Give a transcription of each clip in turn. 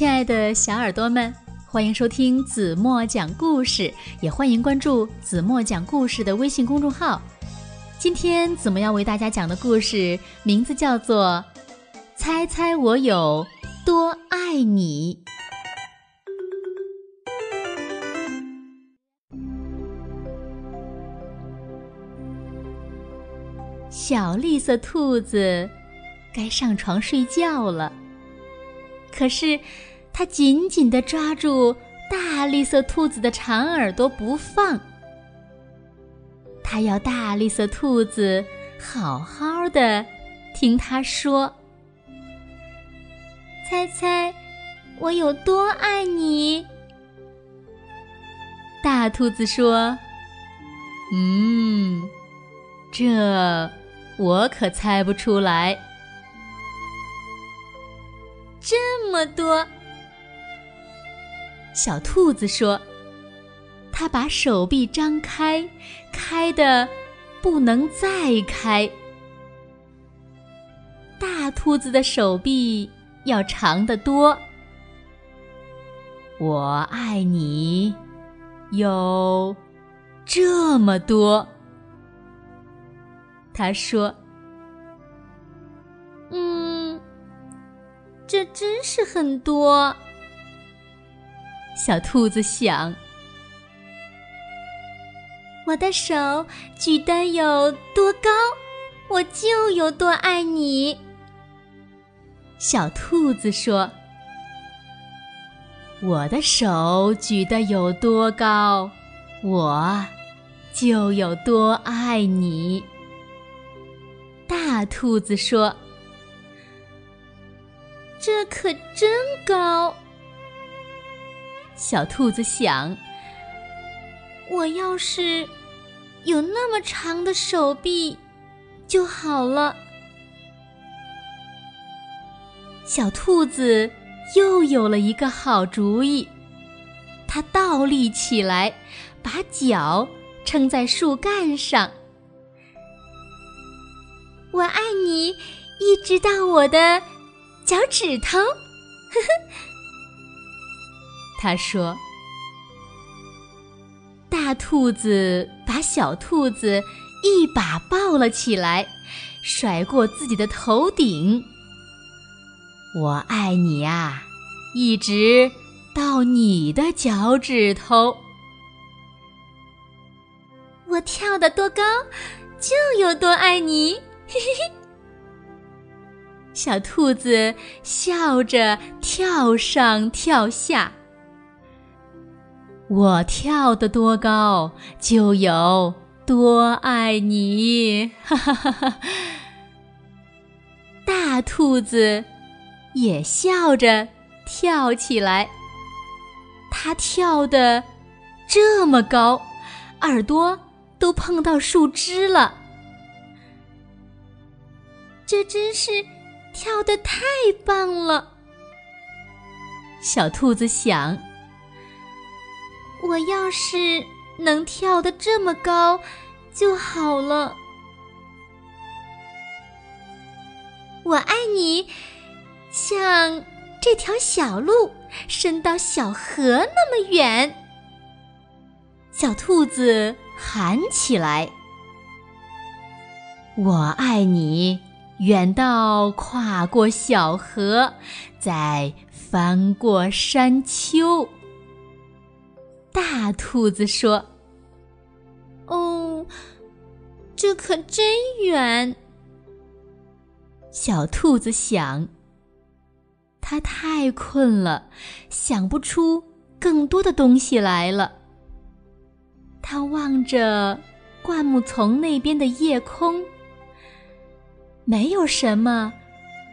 亲爱的小耳朵们，欢迎收听子墨讲故事，也欢迎关注子墨讲故事的微信公众号。今天子墨要为大家讲的故事名字叫做《猜猜我有多爱你》。小绿色兔子该上床睡觉了。可是，它紧紧地抓住大绿色兔子的长耳朵不放。它要大绿色兔子好好的听它说：“猜猜我有多爱你？”大兔子说：“嗯，这我可猜不出来。”么多，小兔子说：“它把手臂张开，开的不能再开。大兔子的手臂要长得多。我爱你，有这么多。”他说。这真是很多。小兔子想：“我的手举得有多高，我就有多爱你。”小兔子说：“我的手举得有多高，我就有多爱你。”大兔子说。这可真高！小兔子想：“我要是有那么长的手臂就好了。”小兔子又有了一个好主意，它倒立起来，把脚撑在树干上。我爱你，一直到我的。脚趾头，呵呵。他说：“大兔子把小兔子一把抱了起来，甩过自己的头顶。我爱你呀，一直到你的脚趾头。我跳得多高，就有多爱你。”嘿嘿嘿。小兔子笑着跳上跳下，我跳得多高，就有多爱你。哈哈哈哈！大兔子也笑着跳起来，它跳得这么高，耳朵都碰到树枝了。这真是。跳得太棒了，小兔子想：“我要是能跳得这么高就好了。”我爱你，像这条小路伸到小河那么远。小兔子喊起来：“我爱你。”远到跨过小河，再翻过山丘。大兔子说：“哦，这可真远。”小兔子想：“它太困了，想不出更多的东西来了。”它望着灌木丛那边的夜空。没有什么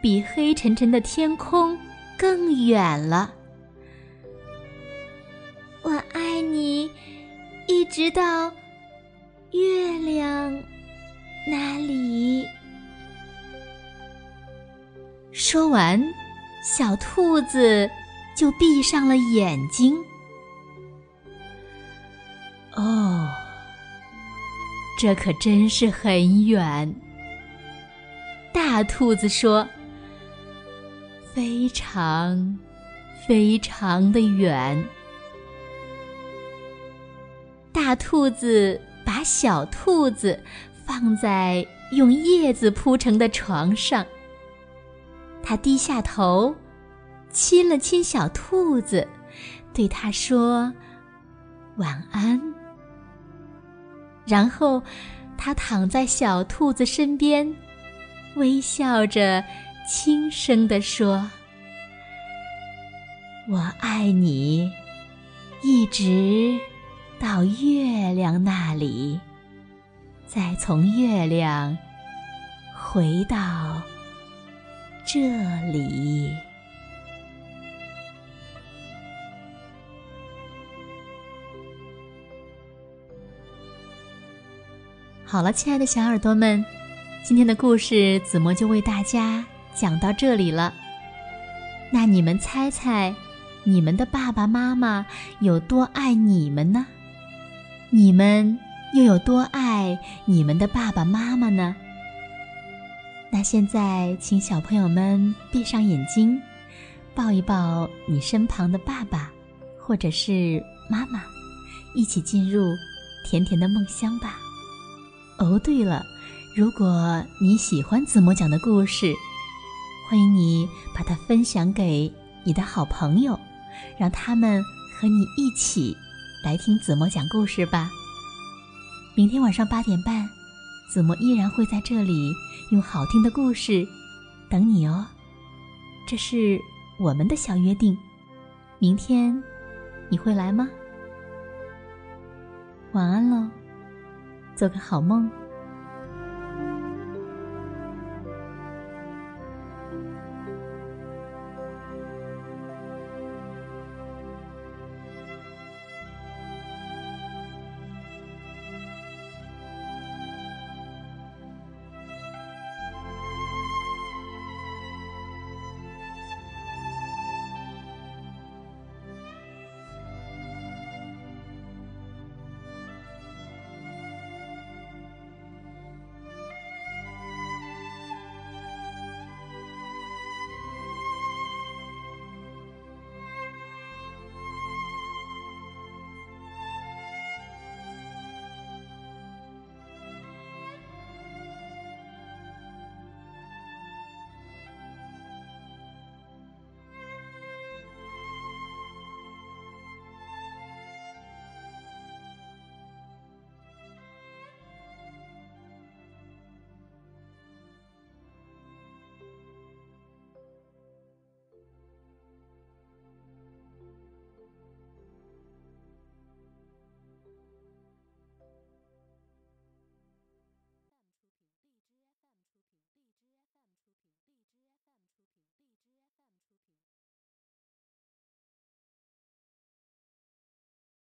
比黑沉沉的天空更远了。我爱你，一直到月亮那里。说完，小兔子就闭上了眼睛。哦，这可真是很远。大兔子说：“非常，非常的远。大兔子把小兔子放在用叶子铺成的床上，它低下头，亲了亲小兔子，对它说：“晚安。”然后，他躺在小兔子身边，微笑着，轻声地说：“我爱你，一直到月亮那里，再从月亮回到这里。”好了，亲爱的小耳朵们，今天的故事子墨就为大家讲到这里了。那你们猜猜，你们的爸爸妈妈有多爱你们呢？你们又有多爱你们的爸爸妈妈呢？那现在，请小朋友们闭上眼睛，抱一抱你身旁的爸爸，或者是妈妈，一起进入甜甜的梦乡吧。哦，对了，如果你喜欢子墨讲的故事，欢迎你把它分享给你的好朋友，让他们和你一起来听子墨讲故事吧。明天晚上八点半，子墨依然会在这里用好听的故事等你哦。这是我们的小约定，明天你会来吗？晚安喽。做个好梦。